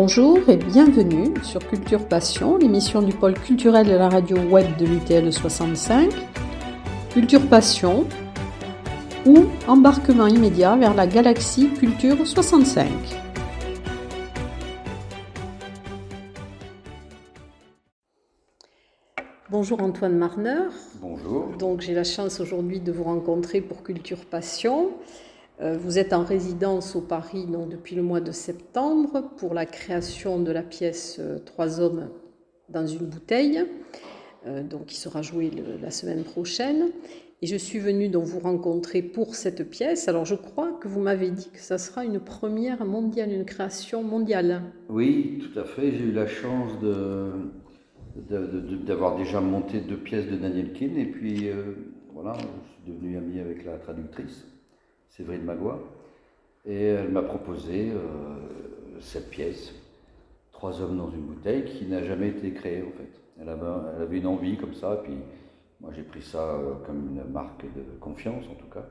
Bonjour et bienvenue sur Culture Passion, l'émission du pôle culturel de la radio web de l'UTL 65. Culture Passion ou embarquement immédiat vers la galaxie Culture 65. Bonjour Antoine Marner. Bonjour. Donc j'ai la chance aujourd'hui de vous rencontrer pour Culture Passion. Euh, vous êtes en résidence au Paris depuis le mois de septembre pour la création de la pièce euh, Trois hommes dans une bouteille, euh, donc qui sera jouée la semaine prochaine. Et je suis venue donc vous rencontrer pour cette pièce. Alors je crois que vous m'avez dit que ça sera une première mondiale, une création mondiale. Oui, tout à fait. J'ai eu la chance d'avoir déjà monté deux pièces de Daniel Kin et puis voilà, je suis devenu ami avec la traductrice. Séverine Magua. Et elle m'a proposé euh, cette pièce, Trois hommes dans une bouteille, qui n'a jamais été créée en fait. Elle avait, elle avait une envie comme ça, et puis moi j'ai pris ça euh, comme une marque de confiance en tout cas.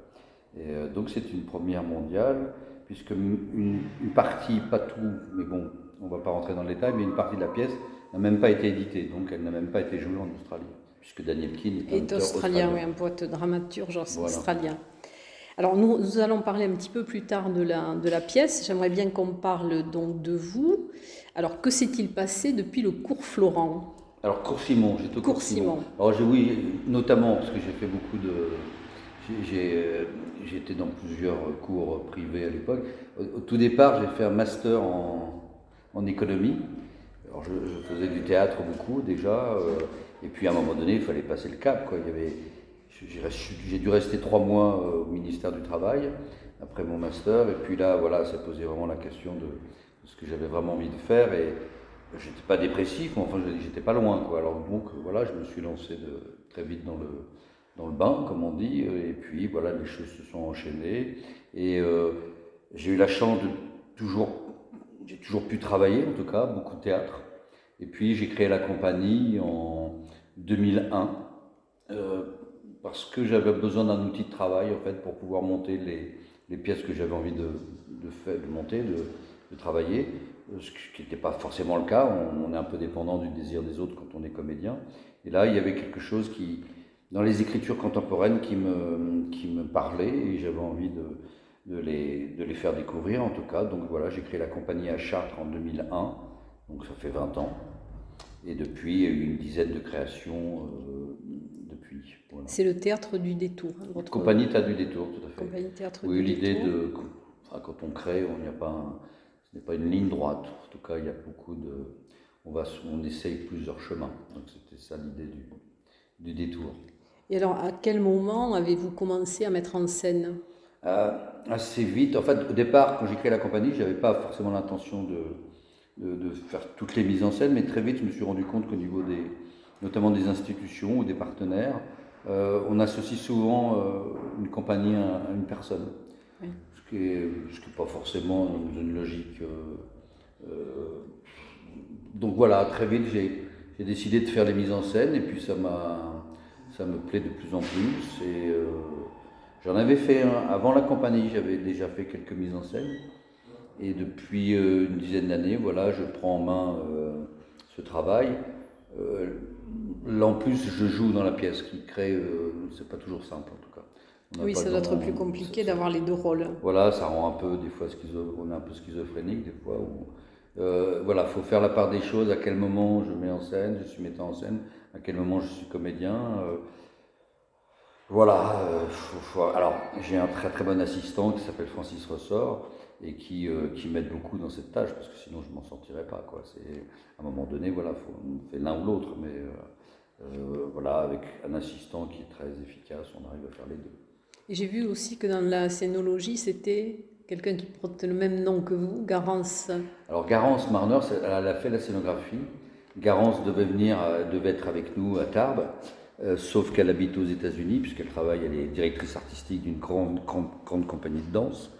Et euh, donc c'est une première mondiale, puisque une, partie, pas tout, mais bon, on ne va pas rentrer dans le détail, mais une partie de la pièce n'a même pas été éditée, donc elle n'a même pas été jouée en Australie, puisque Daniel Kin est, australien, oui, un poète dramaturge australien. Alors nous, allons parler un petit peu plus tard de la, de la pièce. J'aimerais bien qu'on parle donc de vous. Alors que s'est-il passé depuis le cours Florent? Alors cours Simon, j'étais au cours Simon. Alors oui, notamment parce que j'ai fait beaucoup de... J'étais dans plusieurs cours privés à l'époque. Au, tout départ, j'ai fait un master en, en économie. Alors je, faisais du théâtre beaucoup déjà. Euh, et puis à un moment donné, il fallait passer le cap. Quoi. Il y avait j'ai dû rester trois mois euh, au ministère du Travail après mon master. Et puis là, voilà, ça posait vraiment la question de, ce que j'avais vraiment envie de faire. Et j'étais pas dépressif, mais enfin, j'étais pas loin. Quoi. Alors donc, voilà, je me suis lancé très vite dans le, dans le bain, comme on dit. Et puis, voilà, les choses se sont enchaînées. Et euh, j'ai eu la chance de toujours, j'ai toujours pu travailler, en tout cas, beaucoup de théâtre. Et puis, j'ai créé la compagnie en 2001. Euh, parce que j'avais besoin d'un outil de travail en fait pour pouvoir monter les, pièces que j'avais envie de, monter, de, travailler, euh, ce qui n'était pas forcément le cas. On, est un peu dépendant du désir des autres quand on est comédien. Et là, il y avait quelque chose qui, dans les écritures contemporaines, qui me, parlait et j'avais envie de, les, faire découvrir en tout cas. Donc voilà, j'ai créé la compagnie à Chartres en 2001, donc ça fait 20 ans. Et depuis, une dizaine de créations euh, C'est le théâtre du détour. Hein, votre... Compagnie Théâtre du détour, tout à fait. Compagnie théâtre oui, l'idée de. quand on crée, on n'y a pas ce n'est pas une ligne droite. En tout cas, il y a beaucoup de. On, va, on essaye plusieurs chemins. Donc c'était ça l'idée du, du, détour. Et alors, à quel moment avez-vous commencé à mettre en scène euh, Assez vite. En fait, au départ, quand j'ai créé la compagnie, je n'avais pas forcément l'intention de, de, de, faire toutes les mises en scène, mais très vite, je me suis rendu compte qu'au niveau des, notamment des institutions ou des partenaires, euh, on associe souvent euh, une compagnie à, une personne, ce qui n'est pas forcément dans une logique. Euh, donc voilà, très vite, j'ai décidé de faire des mises en scène et puis ça, ça me plaît de plus en plus. Et j'en avais fait un, avant la compagnie, j'avais déjà fait quelques mises en scène. Et depuis une dizaine d'années, voilà, je prends en main ce travail. Là, en plus, je joue dans la pièce qui crée. Euh, c'est pas toujours simple en tout cas. oui, ça doit être plus compliqué d'avoir les deux rôles. Voilà, ça rend un peu, des fois, on est un peu schizophrénique, des fois. Où, euh, voilà, faut faire la part des choses. À quel moment je mets en scène, je suis metteur en scène. À quel moment je suis comédien. Euh, voilà. alors, j'ai un très très bon assistant qui s'appelle Francis Ressort et qui, qui m'aide beaucoup dans cette tâche parce que sinon je m'en sortirais pas. Quoi. C'est à un moment donné, voilà, faut, on fait l'un ou l'autre, mais euh, voilà, avec un assistant qui est très efficace, on arrive à faire les deux. Et j'ai vu aussi que dans la scénologie, c'était quelqu'un qui porte le même nom que vous, Garance. Alors Garance Marner, elle a fait la scénographie. Garance devait venir, euh, devait être avec nous à Tarbes, euh, sauf qu'elle habite aux États-Unis puisqu'elle travaille, elle est directrice artistique d'une grande, grande, compagnie de danse.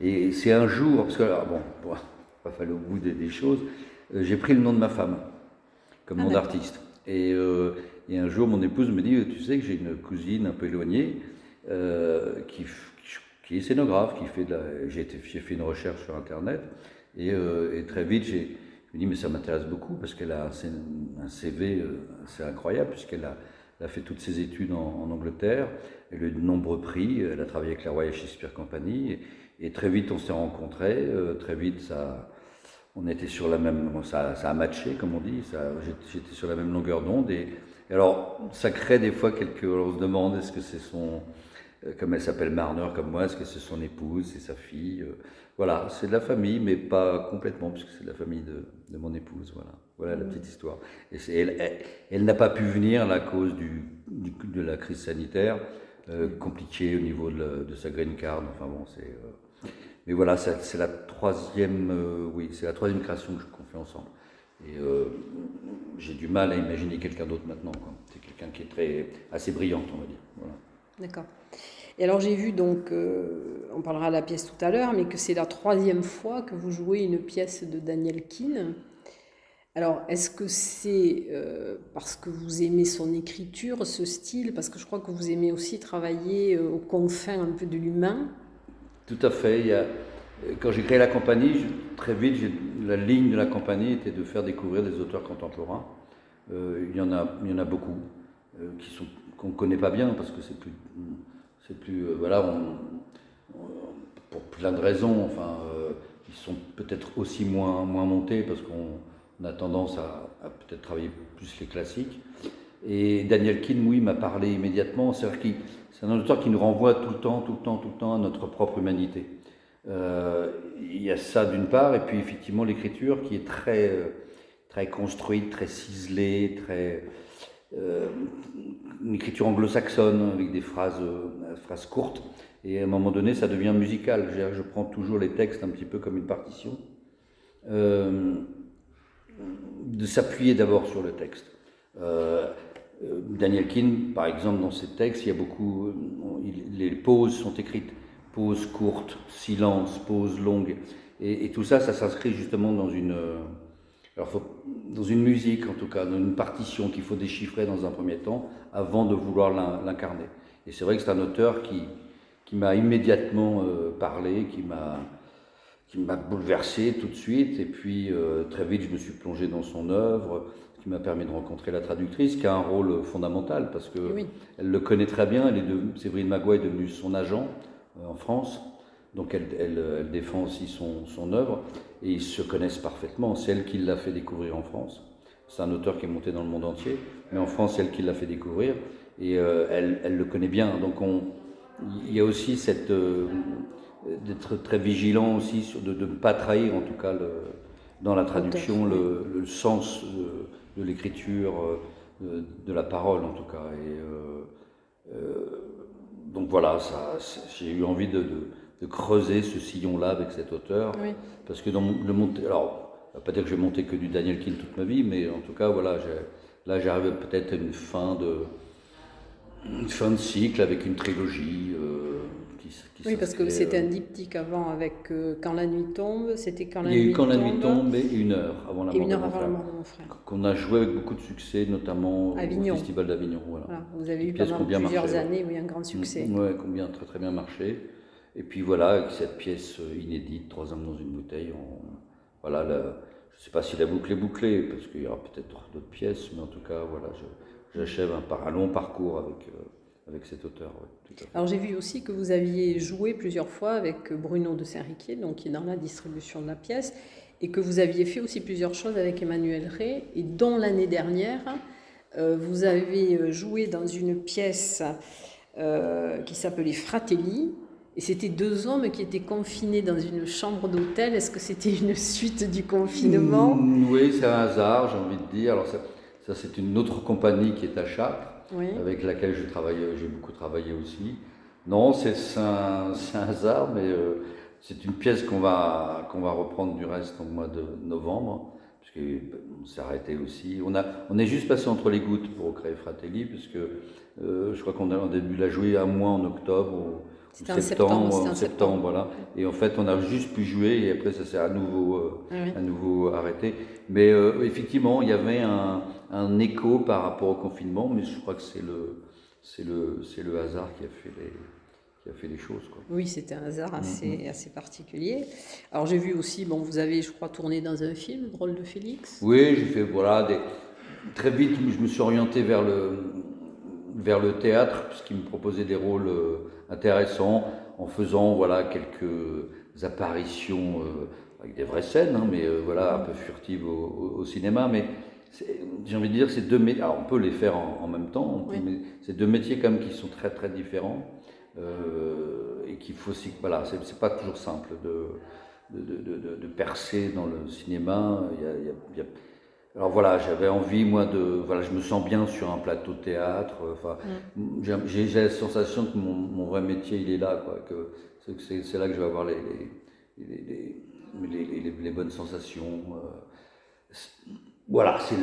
Et c'est un jour, parce que alors, bon, bon pas fallu au bout des, choses, j'ai pris le nom de ma femme comme ah, nom d'artiste. Euh, et, un jour, mon épouse me dit, tu sais que j'ai une cousine un peu éloignée euh, qui, qui, est scénographe, qui fait de la... J'ai fait une recherche sur Internet. Et, très vite, j'ai je me dit, mais ça m'intéresse beaucoup parce qu'elle a un, CV assez incroyable, puisqu'elle a, fait toutes ses études en, Angleterre, elle a eu de nombreux prix, elle a travaillé avec la Royal Shakespeare Company, et, très vite on s'est rencontrés, très vite ça, on était sur la même, ça, a matché comme on dit, j'étais sur la même longueur d'onde, et, alors ça crée des fois quelques, on se demande est-ce que c'est son, comme elle s'appelle Marner comme moi, est-ce que c'est son épouse, c'est sa fille voilà, c'est de la famille, mais pas complètement, puisque c'est de la famille de, mon épouse. Voilà, voilà la petite histoire. Et elle, n'a pas pu venir à cause du, de la crise sanitaire, euh, compliquée au niveau de, sa green card. Enfin bon, c'est. Euh, mais voilà, c'est la troisième, euh, oui, c'est la troisième création qu'on fait ensemble. Et j'ai du mal à imaginer quelqu'un d'autre maintenant. C'est quelqu'un qui est très assez brillante, on va dire. Voilà. D'accord. Et alors j'ai vu donc, on parlera de la pièce tout à l'heure, mais que c'est la troisième fois que vous jouez une pièce de Daniel Keane. Alors est-ce que c'est euh, parce que vous aimez son écriture, ce style, parce que je crois que vous aimez aussi travailler euh, aux confins un peu de l'humain? Tout à fait. A, quand j'ai créé la compagnie, très vite, la ligne de la compagnie était de faire découvrir des auteurs contemporains. il, y en a, beaucoup qui sont qu'on ne connaît pas bien parce que c'est plus c'est plus. Euh, voilà, pour plein de raisons, enfin, euh, ils sont peut-être aussi moins, moins montés parce qu'on a tendance à, peut-être travailler plus les classiques. Et Daniel Keane, oui, m'a parlé immédiatement. C'est un auteur qui nous renvoie tout le temps, tout le temps, tout le temps à notre propre humanité. Euh, il y a ça d'une part, et puis effectivement l'écriture qui est très, très construite, très ciselée, très, euh, une écriture anglo-saxonne avec des phrases, euh, phrases courtes. Et à un moment donné, ça devient musical. Je, prends toujours les textes un petit peu comme une partition. Euh, de s'appuyer d'abord sur le texte. Daniel Keane, par exemple, dans ses textes, il y a beaucoup. les pauses sont écrites. Pauses courtes, silence, pauses longues. Et, tout ça, ça s'inscrit justement dans une alors, faut, dans une musique, en tout cas, dans une partition qu'il faut déchiffrer dans un premier temps avant de vouloir l'incarner. Et c'est vrai que c'est un auteur qui, qui m'a immédiatement euh, parlé, qui m'a qui m'a bouleversé tout de suite. Et puis, euh, très vite, je me suis plongé dans son œuvre, ce qui m'a permis de rencontrer la traductrice, qui a un rôle fondamental parce que elle le connaît très bien. Elle est Séverine Magua est devenue son agent euh, en France. Donc elle, elle, défend aussi son, son, œuvre et ils se connaissent parfaitement. C'est elle qui l'a fait découvrir en France. C'est un auteur qui est monté dans le monde entier, mais en France, c'est elle qui l'a fait découvrir et euh, elle, elle, le connaît bien. Donc on, il y a aussi cette d'être très vigilant aussi sur, de, ne pas trahir en tout cas le, dans la traduction le, le, sens de, l'écriture, euh, de, la parole en tout cas. Et donc voilà, ça, j'ai eu envie de creuser ce sillon-là avec cet auteur. Parce que dans le monter, alors, pas dire que j'ai monté que du Daniel Keane toute ma vie, mais en tout cas, voilà, là j'arrive peut-être à une fin de, une fin de cycle avec une trilogie. Euh, qui, oui, parce que c'était un diptyque avant avec euh, Quand la nuit tombe, c'était Quand la nuit tombe. Il y a eu Quand la nuit tombe et une heure avant la mort, une heure avant la mort de mon frère. Qu'on a joué avec beaucoup de succès, notamment au Festival d'Avignon. Voilà. Vous avez eu pendant plusieurs années oui, un grand succès. Oui, combien très très bien marché. Et puis voilà, avec cette pièce euh, inédite, Trois hommes dans une bouteille, voilà, je ne sais pas si la boucle est bouclée, parce qu'il y aura peut-être d'autres pièces, mais en tout cas, voilà, j'achève un, un, long parcours avec, euh, avec cet auteur. Alors j'ai vu aussi que vous aviez joué plusieurs fois avec Bruno de Saint-Riquier, donc qui est dans la distribution de la pièce, et que vous aviez fait aussi plusieurs choses avec Emmanuel Rey, et dont l'année dernière, euh, vous avez joué dans une pièce qui s'appelait Fratelli, et c'était deux hommes qui étaient confinés dans une chambre d'hôtel. Est-ce que c'était une suite du confinement? Mm, Oui, c'est un hasard, j'ai envie de dire. Alors ça, c'est une autre compagnie qui est à Chartres, avec laquelle j'ai travaillé, j'ai beaucoup travaillé aussi. Non, c'est un, un, hasard, mais euh, c'est une pièce qu'on va, qu'on va reprendre du reste au mois de novembre, puisqu'on s'est arrêté aussi. On, a, on est juste passé entre les gouttes pour créer Fratelli, puisque euh, je crois qu'on a, début la jouer un mois en octobre. C'était en septembre, en septembre, voilà. Et en fait, on a juste pu jouer et après, ça s'est à nouveau, euh, ah à nouveau arrêté. Mais euh, effectivement, il y avait un, un, écho par rapport au confinement, mais je crois que c'est le, c'est le, c'est le hasard qui a fait les, qui a fait les choses. Quoi. Oui, c'était un hasard assez, mhm. assez particulier. Alors j'ai vu aussi, bon, vous avez, je crois, tourné dans un film, le rôle de Félix. Oui, j'ai fait, voilà, des... très vite, je me suis orienté vers le, vers le théâtre, puisqu'il me proposait des rôles euh, intéressants, en faisant, voilà, quelques apparitions euh, avec des vraies scènes, hein, mais euh, voilà, un peu furtives au, cinéma, mais j'ai envie de dire, c'est deux métiers, alors on peut les faire en, même temps, mais c'est deux métiers quand même qui sont très très différents. Euh, et qu'il faut aussi, voilà, c'est pas toujours simple de, de, de, de, percer dans le cinéma. Il y a, alors voilà, j'avais envie, moi, de. Voilà, je me sens bien sur un plateau de théâtre. Enfin, mm. j'ai la sensation que mon, mon, vrai métier, il est là, quoi. Que c'est là que je vais avoir les, les, les, les bonnes sensations. Euh. Voilà, c'est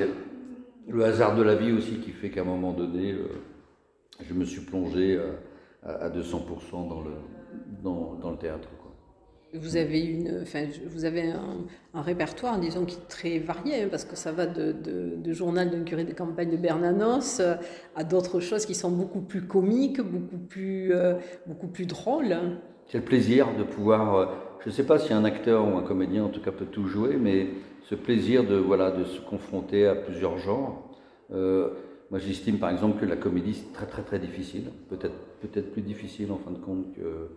le, hasard de la vie aussi qui fait qu'à un moment donné, euh, je me suis plongé à, 200% dans le, dans, dans le théâtre. Vous avez, une, enfin, vous avez un, répertoire, disons, qui est très varié, hein, parce que ça va de, de, journal d'un curé de campagne de Bernanos euh, à d'autres choses qui sont beaucoup plus comiques, beaucoup plus, euh, beaucoup plus drôles. C'est le plaisir de pouvoir, euh, je ne sais pas si un acteur ou un comédien en tout cas peut tout jouer, mais ce plaisir de, voilà, de se confronter à plusieurs genres. Moi, j'estime par exemple que la comédie, c'est très très très difficile, peut-être peut-être plus difficile en fin de compte que,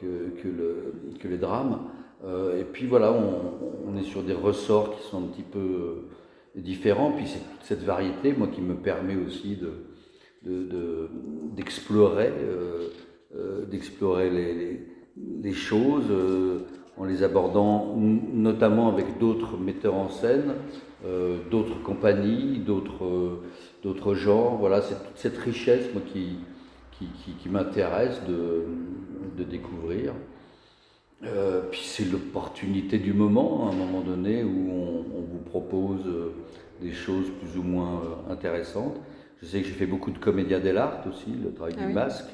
que, que, le, que les drames. Euh, et puis voilà, on, on, est sur des ressorts qui sont un petit peu euh, différents. Puis c'est toute cette variété, moi, qui me permet aussi de, d'explorer, de, euh, d'explorer les, les, les, choses en les abordant notamment avec d'autres metteurs en scène, d'autres compagnies, d'autres d'autres genres. Voilà, c'est toute cette richesse moi, qui, qui, qui, m'intéresse de, de, découvrir. Euh, puis c'est l'opportunité du moment, à un moment donné, où on, vous propose euh, des choses plus ou moins euh, intéressantes. Je sais que j'ai fait beaucoup de comédia dell'arte aussi, le travail ah du masque.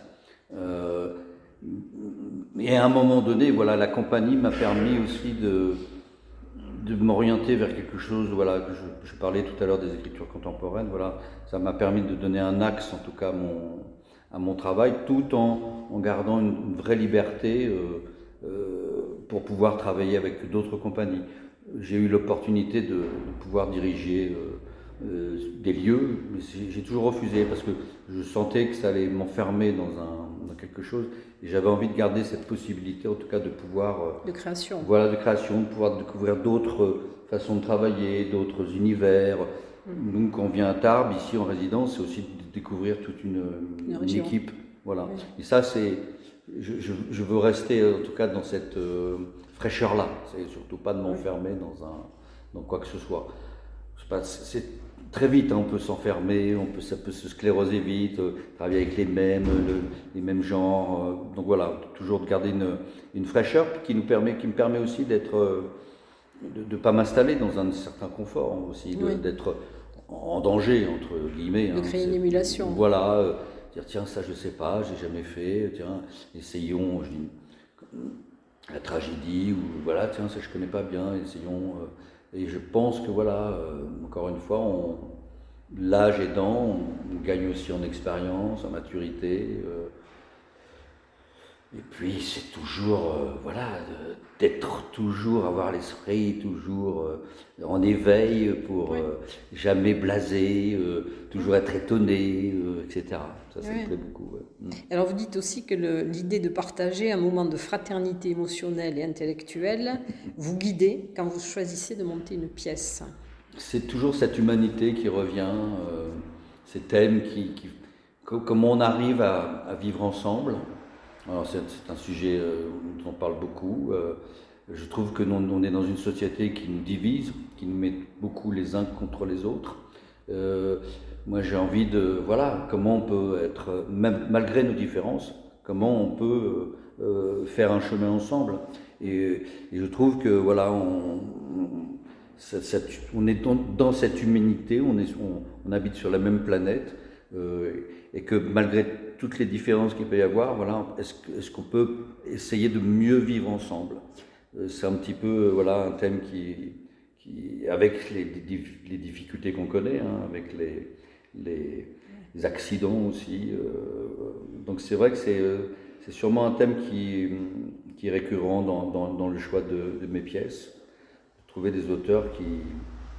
Et à un moment donné, voilà, la compagnie m'a permis aussi de, m'orienter vers quelque chose, voilà, je, parlais tout à l'heure des écritures contemporaines, voilà, ça m'a permis de donner un axe, en tout cas, à mon, travail, tout en, gardant une, vraie liberté euh, euh, pour pouvoir travailler avec d'autres compagnies. J'ai eu l'opportunité de, pouvoir diriger euh des lieux, mais j'ai toujours refusé parce que je sentais que ça allait m'enfermer dans, un, dans quelque chose et j'avais envie de garder cette possibilité, en tout cas, de pouvoir. Euh, de création. Voilà, de création, de pouvoir découvrir d'autres façons de travailler, d'autres univers. Mm. Donc, quand on vient à Tarbes, ici en résidence, c'est aussi de découvrir toute une, une, équipe. Voilà. Et ça, c'est. Je, je, je, veux rester, en tout cas, dans cette euh, fraîcheur-là. C'est surtout pas de m'enfermer dans, un, dans quoi que ce soit. C'est très vite, hein, on peut s'enfermer, on peut, ça peut se scléroser vite, euh, travailler avec les mêmes, les mêmes genres. Euh, donc voilà, toujours de garder une, une, fraîcheur qui, nous permet, qui me permet aussi d'être, euh, de ne pas m'installer dans un certain confort hein, aussi, d'être en danger, entre guillemets. De hein, créer une émulation. Voilà, dire tiens, ça je sais pas, j'ai jamais fait, tiens, essayons la tragédie, ou voilà, tiens, ça je connais pas bien, essayons. Et je pense que voilà, euh, encore une fois, l'âge aidant, on, gagne aussi en expérience, en maturité. Euh, et puis c'est toujours, euh, voilà, d'être toujours, avoir l'esprit toujours euh, en éveil pour euh, jamais blaser, toujours être étonné, etc. Ça, ça me plaît beaucoup. Mm. Alors vous dites aussi que l'idée de partager un moment de fraternité émotionnelle et intellectuelle vous guidez quand vous choisissez de monter une pièce. C'est toujours cette humanité qui revient, ces thèmes qui, qui, comment on arrive à, à vivre ensemble. C'est un sujet euh, dont on parle beaucoup. Euh, je trouve que nous, on est dans une société qui nous divise, qui nous met beaucoup les uns contre les autres. Euh, moi, j'ai envie de, voilà, comment on peut être, même malgré nos différences, comment on peut faire un chemin ensemble. Et, je trouve que, voilà, on, est dans, cette humanité, on, on, habite sur la même planète, et que malgré toutes les différences qu'il peut y avoir, voilà, est-ce qu'on peut essayer de mieux vivre ensemble? Euh, C'est un petit peu voilà, un thème qui, avec les, difficultés qu'on connaît, hein, avec les, accidents aussi. Euh, donc c'est vrai que c'est euh, sûrement un thème qui, qui est récurrent dans, le choix de, mes pièces. Trouver des auteurs qui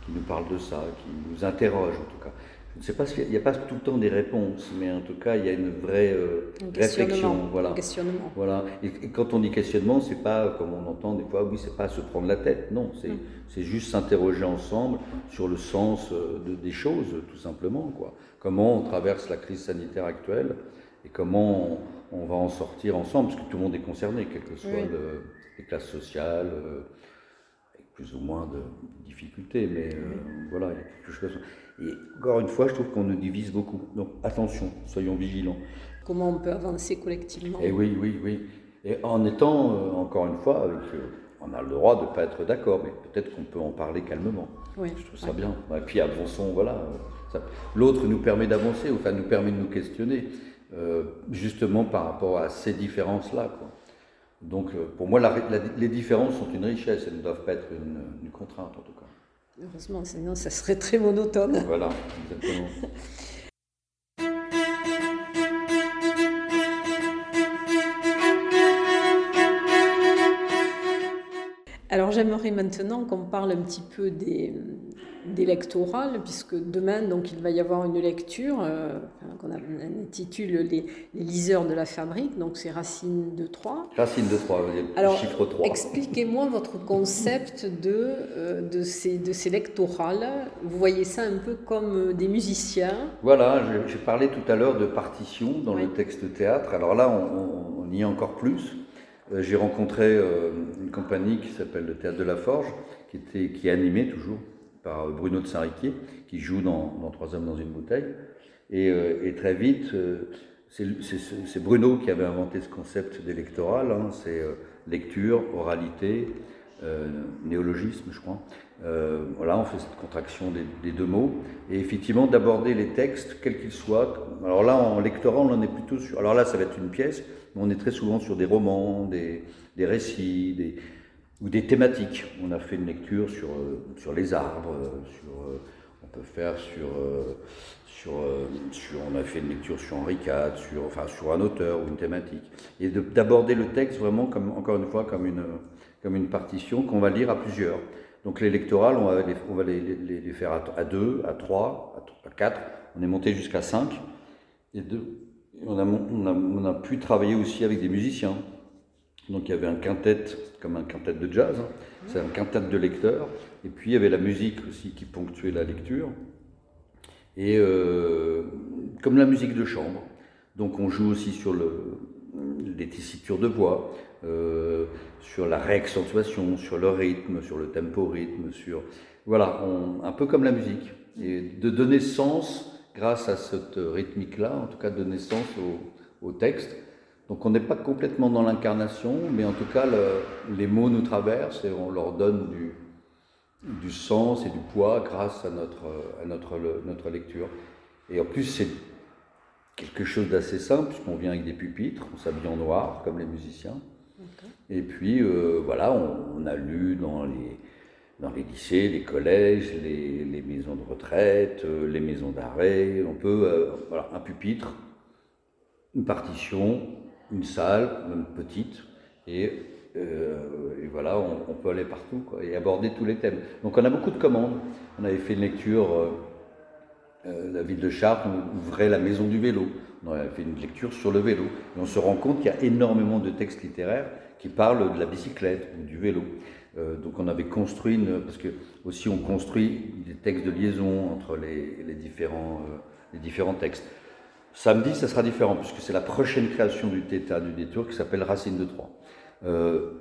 nous parlent de ça, qui nous interrogent en tout cas. Sais pas s'il n'y a, pas tout le temps des réponses, mais en tout cas, il y a une vraie euh, réflexion. Voilà. questionnement. Voilà. Et, quand on dit questionnement, c'est pas comme on entend des fois, oui, c'est pas se prendre la tête. Non, c'est mm. juste s'interroger ensemble sur le sens euh, de, des choses, tout simplement. Quoi. Comment on traverse la crise sanitaire actuelle et comment on, va en sortir ensemble, parce que tout le monde est concerné, quelles que soient les classes sociales. Euh, avec plus ou moins de difficultés, mais voilà, il y a quelque chose. Et encore une fois, je trouve qu'on nous divise beaucoup. Donc attention, soyons vigilants. Comment on peut avancer collectivement Et eh oui, oui, oui. Et en étant, euh, encore une fois, avec, euh, on a le droit de ne pas être d'accord, mais peut-être qu'on peut en parler calmement. Oui. Je trouve ça bien. Et puis avançons, voilà. L'autre nous permet d'avancer, enfin nous permet de nous questionner, euh, justement par rapport à ces différences-là. Donc pour moi, les différences sont une richesse, elles ne doivent pas être une contrainte en tout cas. Heureusement, sinon ça serait très monotone. Voilà, exactement. Alors j'aimerais maintenant qu'on parle un petit peu des, d'électoral, puisque demain, donc, il va y avoir une lecture euh, qu'on intitule les, liseurs de la fabrique, donc c'est Racine de 3. Racine de 3, Alors, chiffre 3. Expliquez-moi votre concept de, euh, de, ces, de ces lectorales. Vous voyez ça un peu comme euh, des musiciens Voilà, j'ai parlé tout à l'heure de partition dans le texte théâtre. Alors là, on, y est encore plus. J'ai rencontré une compagnie qui s'appelle le Théâtre de la Forge, qui, était, qui est animée toujours par Bruno de Saint-Riquier, qui joue dans, Trois hommes dans une bouteille. Et, euh, très vite, euh, c'est Bruno qui avait inventé ce concept d'électoral, hein. c'est euh, lecture, oralité, néologisme, je crois. voilà, on fait cette contraction des, deux mots. Et effectivement, d'aborder les textes, quels qu'ils soient. Alors là, en lectorat, on en est plutôt sur. Alors là, ça va être une pièce, mais on est très souvent sur des romans, des, des récits, des, ou des thématiques. On a fait une lecture sur, euh, sur les arbres, euh, sur, euh, on peut faire sur, sur, sur, on a fait une lecture sur Henri IV, sur, enfin, sur un auteur ou une thématique. Et d'aborder le texte vraiment, comme, encore une fois, comme une, comme une partition qu'on va lire à plusieurs. Donc les lectorales, on va les, on va les, les, faire à, deux, à trois, à, quatre. On est monté jusqu'à cinq. Et deux, on a, on, a, on a pu travailler aussi avec des musiciens. Donc il y avait un quintet, comme un quintet de jazz, hein. c'est un quintet de lecteurs, et puis il y avait la musique aussi qui ponctuait la lecture, et euh, comme la musique de chambre. Donc on joue aussi sur le, les tessitures de voix, euh, sur la réaccentuation, sur le rythme, sur le tempo-rythme, sur... Voilà, un peu comme la musique. Et de donner sens, grâce à cette rythmique-là, en tout cas donner sens au, au texte, donc on n'est pas complètement dans l'incarnation, mais en tout cas les mots nous traversent et on leur donne du, du sens et du poids grâce à notre, à notre, notre lecture. Et en plus c'est quelque chose d'assez simple puisqu'on vient avec des pupitres, on s'habille en noir comme les musiciens. Et puis euh, voilà, on, a lu dans les, dans les lycées, les collèges, les, les maisons de retraite, euh, les maisons d'arrêt. On peut, euh, voilà, un pupitre, une partition, une salle, même petite, et, euh, voilà, on, peut aller partout et aborder tous les thèmes. Donc on a beaucoup de commandes. On avait fait une lecture, euh, euh, la ville de Chartres ouvrait la maison du vélo. On avait fait une lecture sur le vélo. Et on se rend compte qu'il y a énormément de textes littéraires qui parlent de la bicyclette ou du vélo. donc on avait construit, parce que aussi on construit des textes de liaison entre les différents, les différents textes. Samedi, ça sera différent, puisque c'est la prochaine création du Theta du détour qui s'appelle Racine de 3. Euh,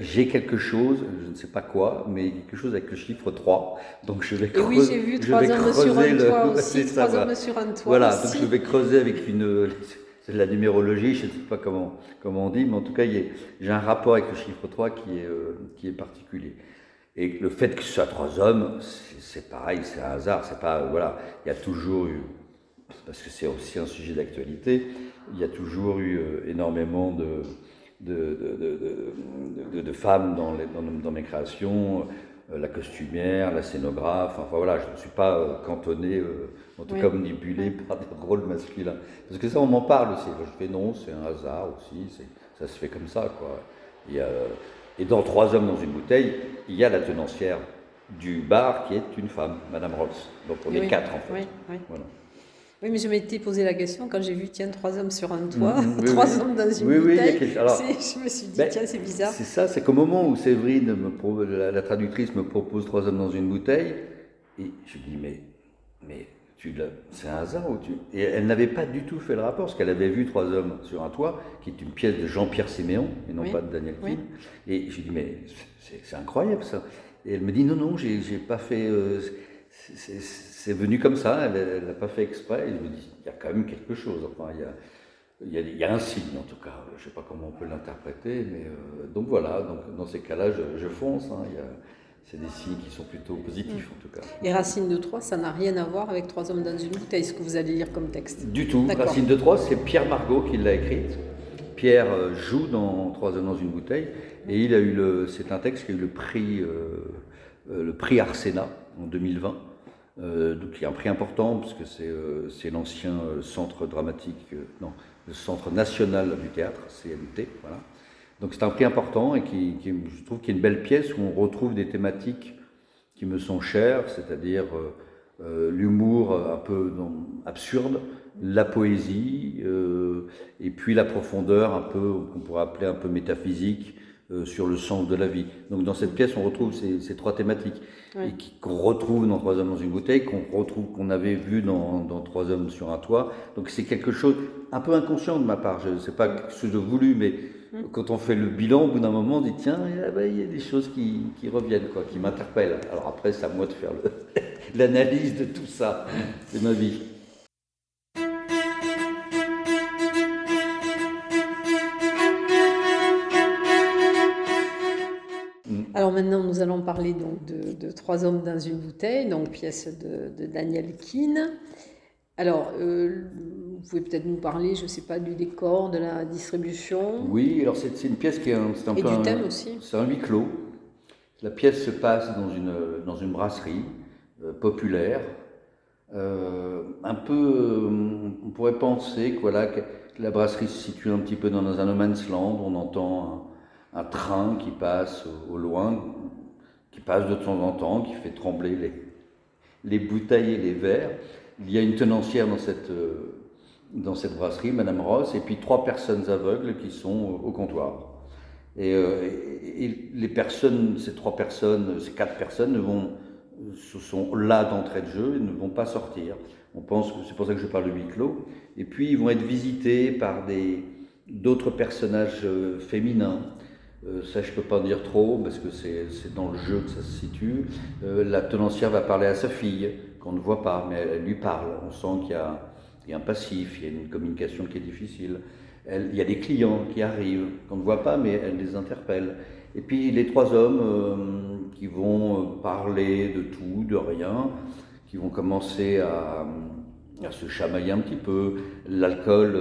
j'ai quelque chose, je ne sais pas quoi, mais quelque chose avec le chiffre 3. Donc je vais creuser. oui, j'ai vu 3 hommes sur un toit aussi. 3 hommes sur un toit. Voilà, donc je vais creuser avec une. C'est de la numérologie, je ne sais pas comment, comment on dit, mais en tout cas, j'ai un rapport avec le chiffre 3 qui est, euh, qui est particulier. Et le fait que ce soit trois hommes, c'est pareil, c'est un hasard, c'est pas. Voilà, il y a toujours eu parce que c'est aussi un sujet d'actualité, il y a toujours eu euh, énormément de, de, de, de femmes dans, les, dans, mes créations. la costumière, la scénographe, enfin voilà, je ne suis pas cantonné, en tout cas manipulé par des rôles masculins. Parce que ça, on m'en parle aussi. Je fais non, c'est un hasard aussi, ça se fait comme ça, quoi. et dans Trois hommes dans une bouteille, il y a la tenancière du bar qui est une femme, Madame Ross. Donc on est quatre en fait. Oui, mais je m'étais posé la question quand j'ai vu, tiens, trois hommes sur un toit, mm, trois hommes dans une bouteille. je me suis dit, ben, tiens, c'est bizarre. C'est ça, c'est qu'au moment où Séverine, me, la, la, traductrice, me propose trois hommes dans une bouteille, et je me dis, mais, mais c'est un hasard ou tu... Et elle n'avait pas du tout fait le rapport, parce qu'elle avait vu Trois hommes sur un toit, qui est une pièce de Jean-Pierre Siméon, et non pas de Daniel Kim. Et je lui dis, mais c'est incroyable ça. Et elle me dit, non, non, j'ai pas fait... Euh, c'est venu comme ça, elle n'a pas fait exprès. Et je me dis, il y a quand même quelque chose. Enfin, il y a, il y, a, il y a, un signe en tout cas. Je ne sais pas comment on peut l'interpréter, mais euh, donc voilà. Donc dans ces cas-là, je, je, fonce. Hein, c'est des signes qui sont plutôt positifs en tout cas. Et Racine de Troyes, ça n'a rien à voir avec Trois hommes dans une bouteille, ce que vous allez lire comme texte? Du tout. Racine de Troyes, c'est Pierre Margot qui l'a écrite. Pierre euh, joue dans Trois hommes dans une bouteille, et il a eu le. C'est un texte qui a eu le prix, euh, le prix Arsena en 2020. Euh, donc il y a un prix important parce que c'est euh, l'ancien euh, centre dramatique, non, le centre national du théâtre, CNT, voilà. Donc c'est un prix important et qui, je trouve qu'il y a une belle pièce où on retrouve des thématiques qui me sont chères, c'est-à-dire l'humour un peu absurde, la poésie et puis la profondeur un peu qu'on pourrait appeler un peu métaphysique sur le sens de la vie. Donc dans cette pièce on retrouve ces, ces trois thématiques et qu'on retrouve dans Trois hommes dans une bouteille, qu'on retrouve, qu'on avait vu dans, dans, Trois hommes sur un toit. Donc c'est quelque chose un peu inconscient de ma part. Je ne sais pas ce que je voulu, mais mm. quand on fait le bilan, au bout d'un moment, on dit tiens, il y a des choses qui, qui reviennent, quoi, qui m'interpellent. Alors après, c'est à moi de faire l'analyse de tout ça. C'est ma vie. Maintenant, nous allons parler donc de, Trois hommes dans une bouteille, donc pièce de, Daniel Keane. Alors, euh, vous pouvez peut-être nous parler, je ne sais pas, du décor, de la distribution. Oui, alors c'est une pièce qui est un, Et du thème aussi. C'est un huis clos. La pièce se passe dans une, dans une brasserie euh, populaire. Euh, un peu, on pourrait penser que, voilà, que la brasserie se situe un petit peu dans un no man's land. On entend un train qui passe au loin, qui passe de temps en temps, qui fait trembler les, les bouteilles et les verres. Il y a une tenancière dans cette, euh, dans cette brasserie, Madame Ross, et puis trois personnes aveugles qui sont au comptoir. Euh, et, les personnes, ces trois personnes, ces quatre personnes, vont, ce sont là d'entrée de jeu et ne vont pas sortir. On pense que c'est pour ça que je parle de huis clos. Et puis ils vont être visités par d'autres personnages euh, féminins euh, ça, je ne peux pas en dire trop parce que c'est dans le jeu que ça se situe. Euh, la tenancière va parler à sa fille, qu'on ne voit pas, mais elle, lui parle. On sent qu'il y, y, a un passif, il y a une communication qui est difficile. Il y a des clients qui arrivent, qu'on ne voit pas, mais elle les interpelle. Et puis les trois hommes euh, qui vont parler de tout, de rien, qui vont commencer à, à se chamailler un petit peu. L'alcool,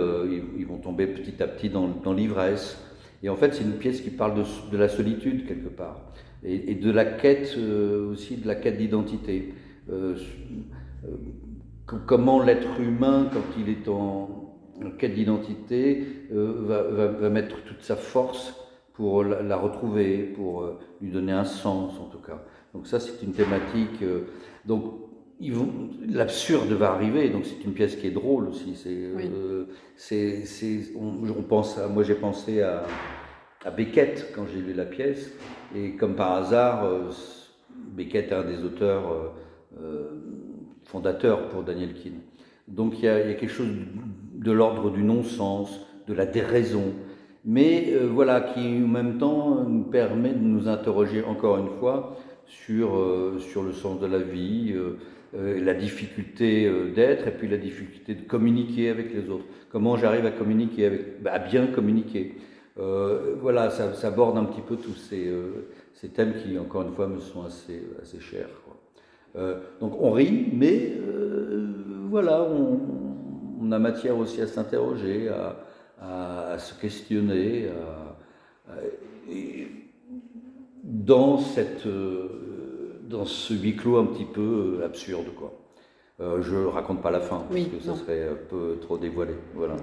ils, vont tomber petit à petit dans l'ivresse. Et en fait, c'est une pièce qui parle de, la solitude quelque part, et, de la quête euh, aussi, de la quête d'identité. Euh, euh, comment l'être humain, quand il est en, quête d'identité, va, mettre toute sa force pour la, retrouver, pour lui donner un sens en tout cas. Donc ça, c'est une thématique. L'absurde va arriver, donc c'est une pièce qui est drôle aussi. C'est, on, pense, moi j'ai pensé à, à Beckett quand j'ai lu la pièce, et comme par hasard, euh, Beckett est un des auteurs euh, euh, fondateurs pour Daniel Keane. Donc il y, a, quelque chose de l'ordre du non-sens, de la déraison, mais voilà, qui en même temps nous permet de nous interroger encore une fois sur, sur le sens de la vie, la difficulté d'être et puis la difficulté de communiquer avec les autres. Comment j'arrive à communiquer avec, bah, à bien communiquer. Euh, voilà, ça, ça, aborde un petit peu tous ces, euh, ces, thèmes qui, encore une fois, me sont assez, assez chers. Euh, donc on rit, mais voilà, on, a matière aussi à s'interroger, à, à, se questionner. dans cette dans ce huis clos un petit peu absurde, quoi. je raconte pas la fin, parce que ça serait un peu trop dévoilé. Voilà.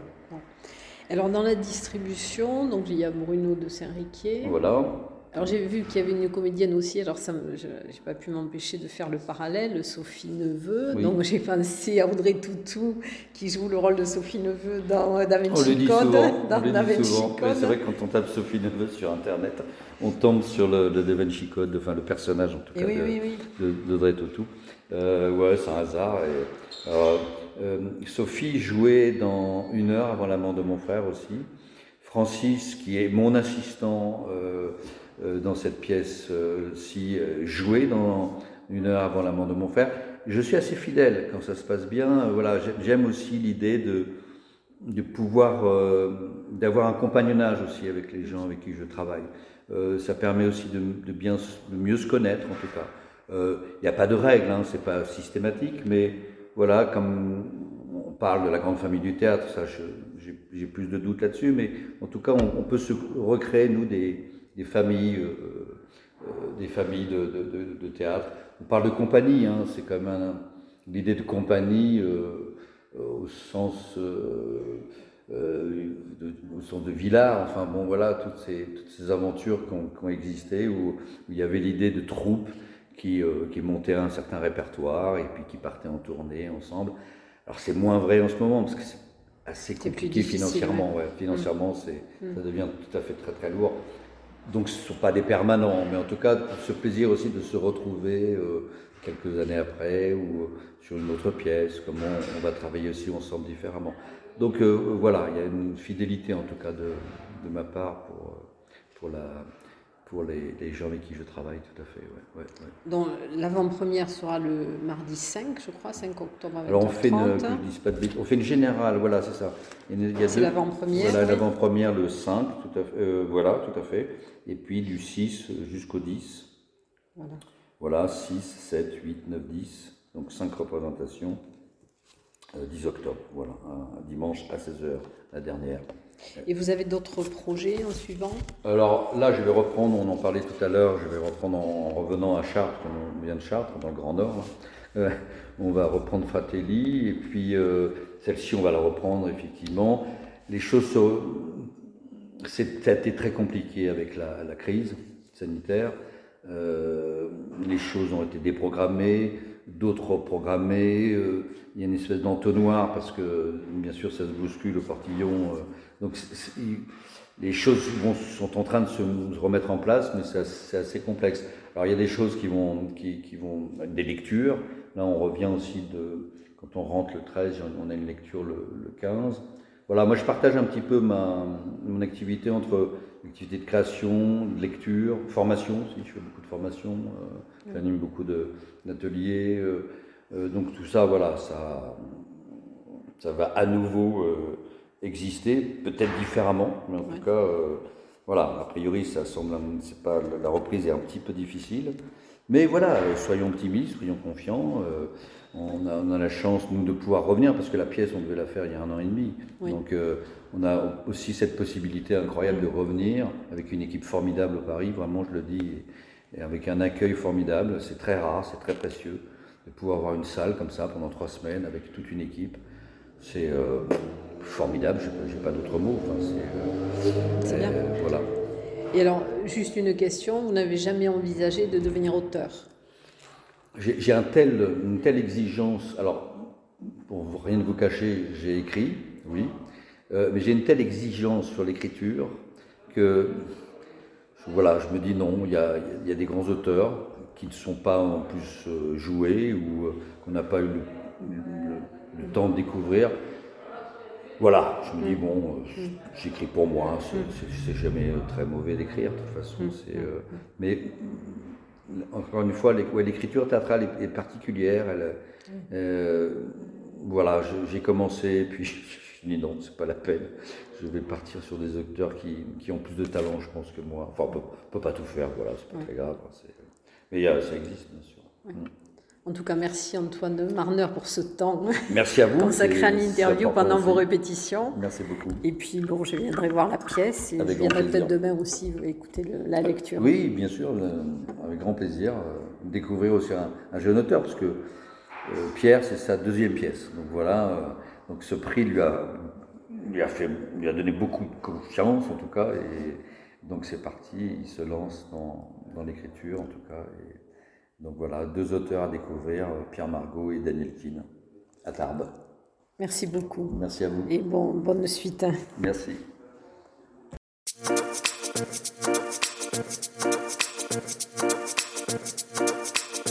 Alors dans la distribution, donc il y a Bruno de Saint-Riquier. Voilà. Alors j'ai vu qu'il y avait une comédienne aussi, alors ça, je n'ai pas pu m'empêcher de faire le parallèle, Sophie Neveu. Donc j'ai pensé à Audrey Toutou qui joue le rôle de Sophie Neveu dans Da Vinci Code. C'est vrai que quand on tape Sophie Neveu sur Internet, on tombe sur le, Da Vinci Code, enfin le personnage en tout cas d'Audrey Toutou. Euh, ouais, c'est un hasard. Euh, Sophie jouait dans Une heure avant la mort de mon frère aussi. Francis, qui est mon assistant, euh, euh, dans cette pièce-ci, euh, jouer dans une heure avant la mort de mon frère. Je suis assez fidèle quand ça se passe bien. Voilà, j'aime aussi l'idée de, de pouvoir, euh, d'avoir un compagnonnage aussi avec les gens avec qui je travaille. ça permet aussi de, bien, de mieux se connaître en tout cas. Il n'y a pas de règles, hein, c'est pas systématique, mais voilà, comme on parle de la grande famille du théâtre, ça, j'ai plus de doutes là-dessus, mais en tout cas, on, peut se recréer nous des, des familles, euh, euh, des familles de, théâtre. On parle de compagnie, hein, c'est quand même l'idée de compagnie euh, au sens au sens de villard, enfin bon voilà, toutes ces, toutes ces aventures qui ont, existé, où, il y avait l'idée de troupe qui, qui montait un certain répertoire et puis qui partait en tournée ensemble. Alors c'est moins vrai en ce moment parce que c'est assez compliqué financièrement. Ouais. Financièrement, c'est, mm. ça devient tout à fait très très lourd. Donc ce ne sont pas des permanents, mais en tout cas ce plaisir aussi de se retrouver euh, quelques années après ou euh, sur une autre pièce, comment on va travailler aussi ensemble différemment. Donc euh, voilà, il y a une fidélité en tout cas de, de ma part pour, pour, la, pour les, les, gens avec qui je travaille, tout à fait. Ouais, ouais, Donc l'avant-première sera le mardi 5, je crois, 5 octobre à Alors on fait, une, pas de on fait une générale, voilà, c'est ça. C'est l'avant-première. Voilà, l'avant-première le 5, tout à fait, voilà, tout à fait et puis du 6 jusqu'au 10. Voilà. Voilà, 6, 7, 8, 9, 10. Donc 5 représentations. 10 euh, octobre, voilà, un, dimanche à 16h, la dernière. Et vous avez d'autres projets en suivant? Alors là, je vais reprendre, on en parlait tout à l'heure, je vais reprendre en, revenant à Chartres, on vient de Chartres, dans le Grand Nord. Euh, on va reprendre Fratelli, et puis euh, celle-ci, on va la reprendre effectivement. Les choses ça a été très compliqué avec la, crise sanitaire. Euh, les choses ont été déprogrammées, d'autres reprogrammées. Euh, il y a une espèce d'entonnoir parce que, bien sûr, ça se bouscule au portillon. Donc, les choses sont en train de se, remettre en place, mais c'est assez complexe. Alors, il y a des choses qui vont, qui, vont, des lectures. Là, on revient aussi de, quand on rentre le 13, on a une lecture le, le 15. Voilà, moi je partage un petit peu ma, mon activité entre l'activité de création, de lecture, formation aussi, je fais beaucoup de formation, euh, j'anime beaucoup d'ateliers, euh, euh, donc tout ça, voilà, ça, ça va à nouveau exister, peut-être différemment, mais en tout cas, voilà, a priori ça semble, c'est pas, la reprise est un petit peu difficile, mais voilà, soyons optimistes, soyons confiants. On a, la chance, nous, de pouvoir revenir, parce que la pièce, on devait la faire il y a un an et demi. Donc, euh, on a aussi cette possibilité incroyable de revenir avec une équipe formidable au Paris, vraiment, je le dis, et avec un accueil formidable. C'est très rare, c'est très précieux de pouvoir avoir une salle comme ça pendant trois semaines avec toute une équipe. C'est euh, formidable, je n'ai pas, d'autres mots. c'est bien. Euh, voilà. Et alors, juste une question, vous n'avez jamais envisagé de devenir auteur? J'ai un tel, une telle exigence. Alors, pour rien de vous cacher, j'ai écrit, oui, euh, mais j'ai une telle exigence sur l'écriture que, voilà, je me dis non, il y a, y a, des grands auteurs qui ne sont pas en plus euh, joués ou euh, qu'on n'a pas eu le, temps de découvrir. Voilà, je me dis, bon, j'écris pour moi, c'est jamais très mauvais d'écrire, de toute façon. mais encore une fois, l'écriture théâtrale est, particulière. Elle, euh, voilà, j'ai commencé, puis je dis non, c'est pas la peine. Je vais partir sur des acteurs qui, qui, ont plus de talent, je pense, que moi. Enfin, on peut, peut pas tout faire, voilà, c'est pas très grave. Mais ça existe, bien sûr. Mm. En tout cas, merci Antoine Marneur pour ce temps merci à vous, consacré à l'interview pendant vos répétitions. Merci beaucoup. Et puis, bon, je viendrai voir la pièce et je viendrai peut-être demain aussi écouter la lecture. Oui, bien sûr, avec grand plaisir. Euh, découvrir aussi un, jeune auteur, parce que euh, Pierre, c'est sa deuxième pièce. Donc voilà, euh, donc ce prix lui a, lui, a fait, lui a donné beaucoup de confiance, en tout cas, et donc c'est parti, il se lance dans, dans l'écriture, en tout cas. Et donc voilà, deux auteurs à découvrir, Pierre Margot et Daniel Keane, à Tarbes. Merci beaucoup. Merci à vous. Et bon, bonne suite. Merci.